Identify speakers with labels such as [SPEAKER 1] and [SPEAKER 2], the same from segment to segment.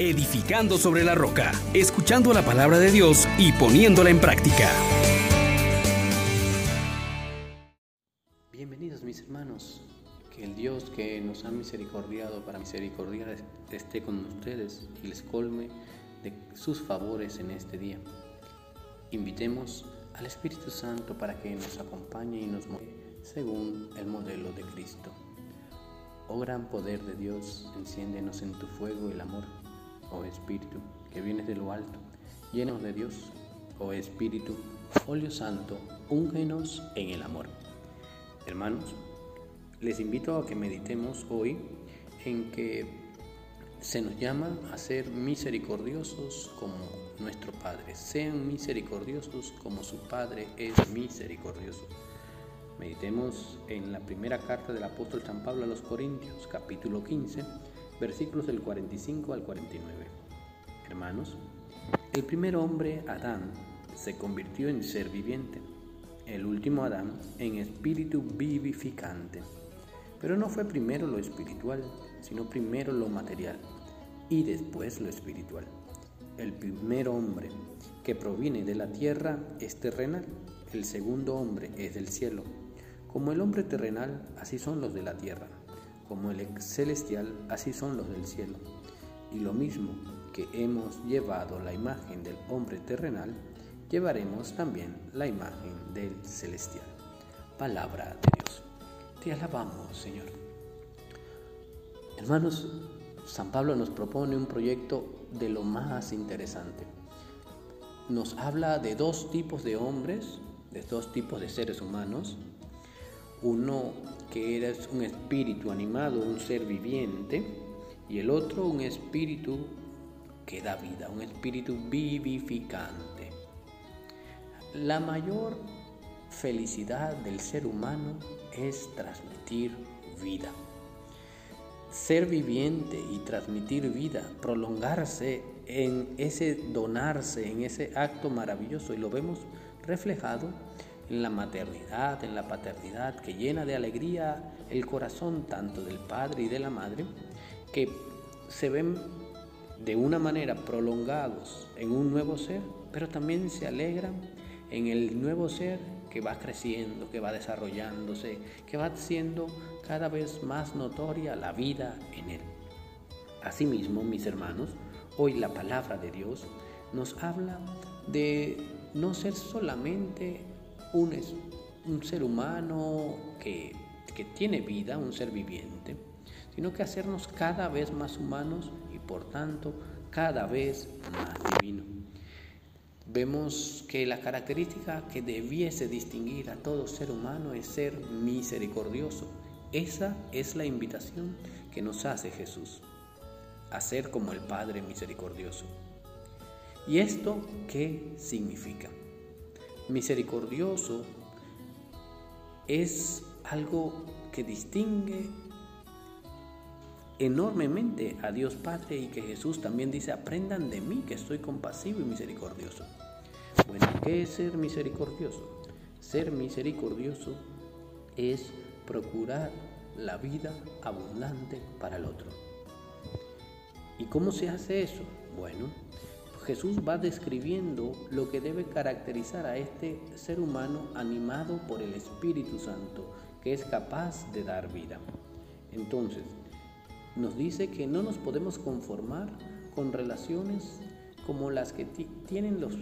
[SPEAKER 1] edificando sobre la roca, escuchando la palabra de Dios y poniéndola en práctica.
[SPEAKER 2] Bienvenidos mis hermanos, que el Dios que nos ha misericordiado para misericordiar esté con ustedes y les colme de sus favores en este día. Invitemos al Espíritu Santo para que nos acompañe y nos mueva según el modelo de Cristo. Oh gran poder de Dios, enciéndenos en tu fuego el amor, oh Espíritu, que vienes de lo alto, llenos de Dios, oh Espíritu, óleo santo, úngenos en el amor. Hermanos, les invito a que meditemos hoy en que se nos llama a ser misericordiosos como nuestro Padre. Sean misericordiosos como su Padre es misericordioso. Meditemos en la primera carta del apóstol San Pablo a los Corintios, capítulo 15, versículos del 45 al 49. Hermanos, el primer hombre, Adán, se convirtió en ser viviente, el último Adán en espíritu vivificante. Pero no fue primero lo espiritual, sino primero lo material y después lo espiritual. El primer hombre que proviene de la tierra es terrenal, el segundo hombre es del cielo. Como el hombre terrenal, así son los de la tierra. Como el celestial, así son los del cielo. Y lo mismo que hemos llevado la imagen del hombre terrenal, llevaremos también la imagen del celestial. Palabra de Dios. Te alabamos, Señor. Hermanos, San Pablo nos propone un proyecto de lo más interesante. Nos habla de dos tipos de hombres, de dos tipos de seres humanos, uno que era un espíritu animado, un ser viviente, y el otro un espíritu que da vida, un espíritu vivificante. La mayor felicidad del ser humano es transmitir vida. Ser viviente y transmitir vida, prolongarse en ese donarse, en ese acto maravilloso, y lo vemos reflejado en la maternidad, en la paternidad, que llena de alegría el corazón tanto del padre y de la madre, que se ven de una manera prolongados en un nuevo ser, pero también se alegran en el nuevo ser que va creciendo, que va desarrollándose, que va siendo cada vez más notoria la vida en él. Asimismo, mis hermanos, hoy la palabra de Dios nos habla de no ser solamente un, ser humano que, que tiene vida, un ser viviente, sino que hacernos cada vez más humanos y por tanto cada vez más divino. Vemos que la característica que debiese distinguir a todo ser humano es ser misericordioso. Esa es la invitación que nos hace Jesús, a ser como el Padre misericordioso. ¿Y esto qué significa? Misericordioso es algo que distingue enormemente a Dios Padre y que Jesús también dice, aprendan de mí que soy compasivo y misericordioso. Bueno, ¿qué es ser misericordioso? Ser misericordioso es procurar la vida abundante para el otro. ¿Y cómo se hace eso? Bueno, Jesús va describiendo lo que debe caracterizar a este ser humano animado por el Espíritu Santo, que es capaz de dar vida. Entonces, nos dice que no nos podemos conformar con relaciones como las que tienen los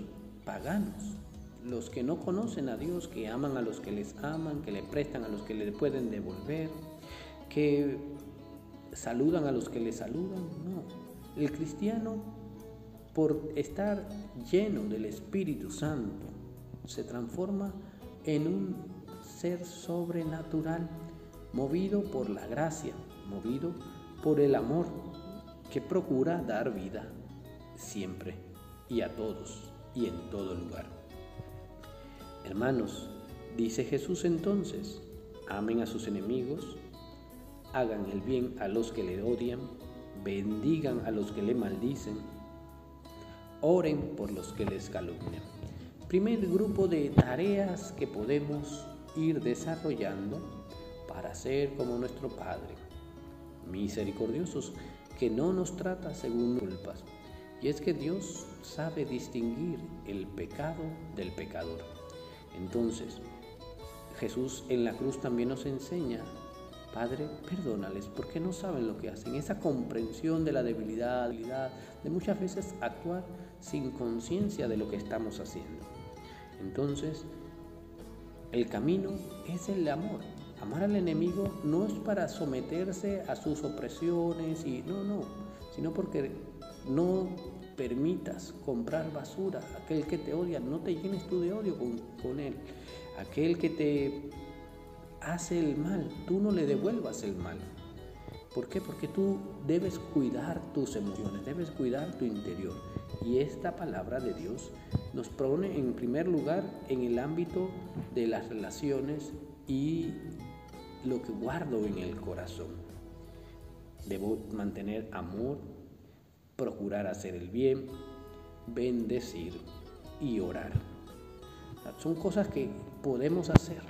[SPEAKER 2] paganos, los que no conocen a Dios, que aman a los que les aman, que le prestan a los que le pueden devolver, que saludan a los que le saludan. No, el cristiano por estar lleno del Espíritu Santo, se transforma en un ser sobrenatural, movido por la gracia, movido por el amor, que procura dar vida siempre y a todos y en todo lugar. Hermanos, dice Jesús entonces, amen a sus enemigos, hagan el bien a los que le odian, bendigan a los que le maldicen, Oren por los que les calumnian. Primer grupo de tareas que podemos ir desarrollando para ser como nuestro Padre. Misericordiosos, que no nos trata según culpas. Y es que Dios sabe distinguir el pecado del pecador. Entonces, Jesús en la cruz también nos enseña, Padre, perdónales porque no saben lo que hacen. Esa comprensión de la debilidad, de muchas veces actuar sin conciencia de lo que estamos haciendo. Entonces, el camino es el amor. Amar al enemigo no es para someterse a sus opresiones y no, no, sino porque no permitas comprar basura. Aquel que te odia, no te llenes tú de odio con, con él. Aquel que te hace el mal, tú no le devuelvas el mal. ¿Por qué? Porque tú debes cuidar tus emociones, debes cuidar tu interior. Y esta palabra de Dios nos pone en primer lugar en el ámbito de las relaciones y lo que guardo en el corazón. Debo mantener amor, procurar hacer el bien, bendecir y orar. Son cosas que podemos hacer,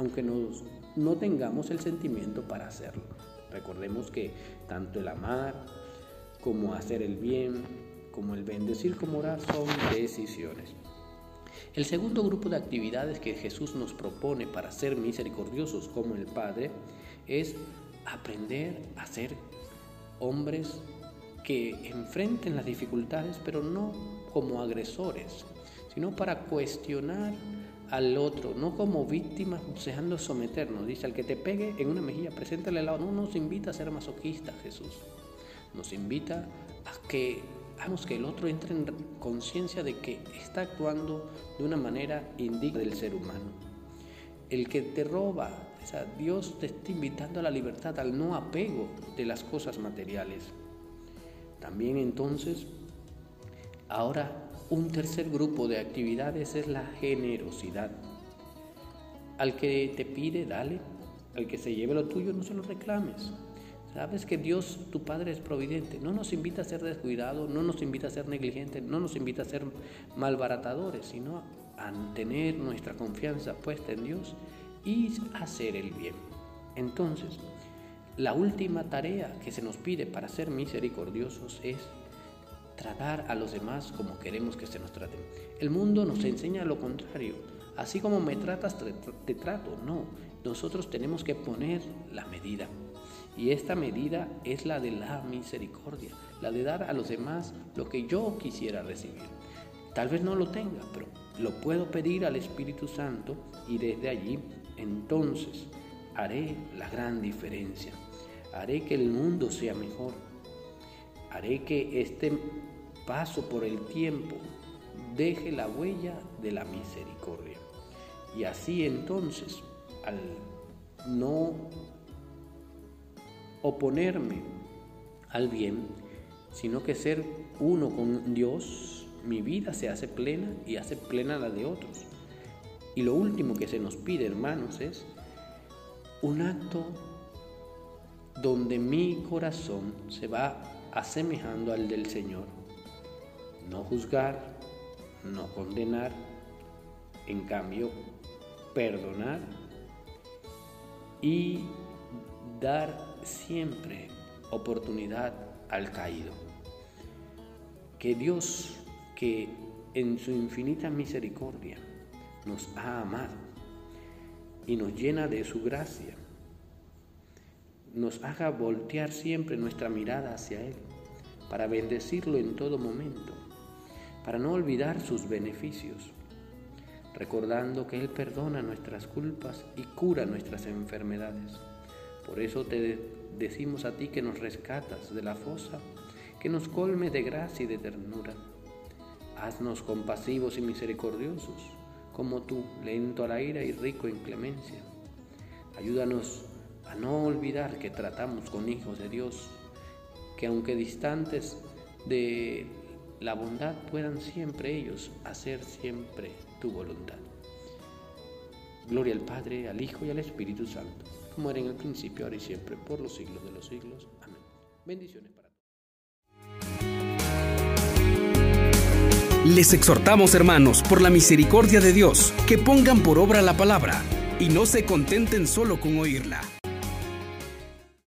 [SPEAKER 2] aunque no tengamos el sentimiento para hacerlo. Recordemos que tanto el amar como hacer el bien, como el bendecir, como orar son decisiones. El segundo grupo de actividades que Jesús nos propone para ser misericordiosos como el Padre es aprender a ser hombres que enfrenten las dificultades, pero no como agresores, sino para cuestionar al otro, no como víctimas deseando someternos. Dice, al que te pegue en una mejilla, preséntale lado. No nos invita a ser masoquistas, Jesús. Nos invita a que hagamos que el otro entre en conciencia de que está actuando de una manera indigna del ser humano. El que te roba, o sea, Dios te está invitando a la libertad, al no apego de las cosas materiales. También entonces, ahora un tercer grupo de actividades es la generosidad. Al que te pide, dale. Al que se lleve lo tuyo, no se lo reclames. Sabes que Dios, tu Padre, es providente. No nos invita a ser descuidados, no nos invita a ser negligentes, no nos invita a ser malbaratadores, sino a tener nuestra confianza puesta en Dios y hacer el bien. Entonces, la última tarea que se nos pide para ser misericordiosos es tratar a los demás como queremos que se nos traten. El mundo nos enseña lo contrario. Así como me tratas, te, trato. No, nosotros tenemos que poner la medida. Y esta medida es la de la misericordia, la de dar a los demás lo que yo quisiera recibir. Tal vez no lo tenga, pero lo puedo pedir al Espíritu Santo y desde allí entonces haré la gran diferencia. Haré que el mundo sea mejor. Haré que este paso por el tiempo deje la huella de la misericordia. Y así entonces, al no oponerme al bien, sino que ser uno con Dios, mi vida se hace plena y hace plena la de otros. Y lo último que se nos pide, hermanos, es un acto donde mi corazón se va asemejando al del Señor no juzgar, no condenar, en cambio, perdonar y dar siempre oportunidad al caído. Que Dios, que en su infinita misericordia nos ha amado y nos llena de su gracia, nos haga voltear siempre nuestra mirada hacia Él para bendecirlo en todo momento para no olvidar sus beneficios, recordando que Él perdona nuestras culpas y cura nuestras enfermedades. Por eso te decimos a ti que nos rescatas de la fosa, que nos colme de gracia y de ternura. Haznos compasivos y misericordiosos, como tú, lento a la ira y rico en clemencia. Ayúdanos a no olvidar que tratamos con hijos de Dios, que aunque distantes de la bondad puedan siempre ellos hacer siempre tu voluntad. Gloria al Padre, al Hijo y al Espíritu Santo, como era en el principio, ahora y siempre, por los siglos de los siglos. Amén. Bendiciones para todos.
[SPEAKER 1] Les exhortamos, hermanos, por la misericordia de Dios, que pongan por obra la palabra y no se contenten solo con oírla